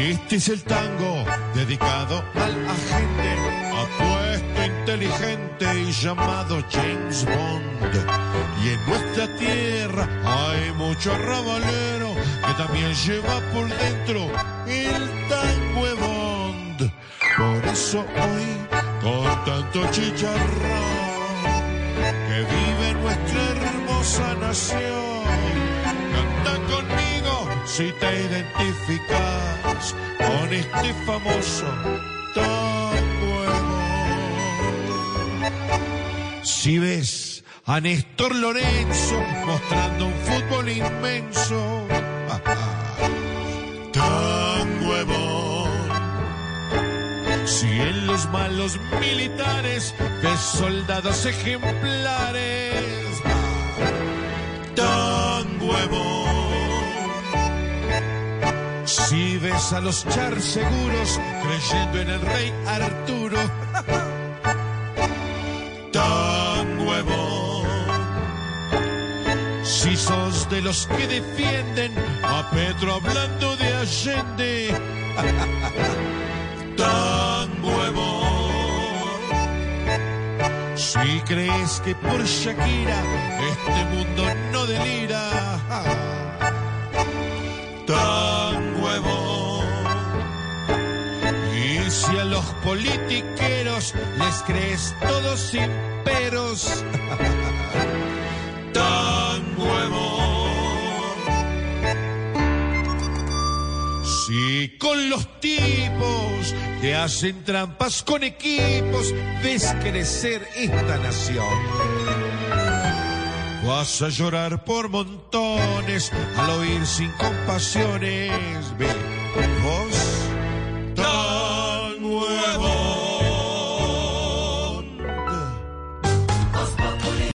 Este es el tango dedicado al agente apuesto, inteligente y llamado James Bond. Y en nuestra tierra hay mucho rabalero que también lleva por dentro el tango de Bond. Por eso hoy, con tanto chicharrón, que vive nuestra hermosa nación, canta conmigo si te identificas con este famoso de Bond. Si ves a Néstor Lorenzo mostrando un fútbol inmenso, tango de Bond. Si en los malos militares de soldados ejemplares, Si ves a los char seguros creyendo en el rey Arturo, tan huevo. Si sos de los que defienden a Pedro hablando de Allende, tan huevo. Si crees que por Shakira este mundo no delira, tan Si a los politiqueros les crees todos sin peros, tan huevo. Si con los tipos que hacen trampas con equipos ves crecer esta nación. Vas a llorar por montones al oír sin compasiones.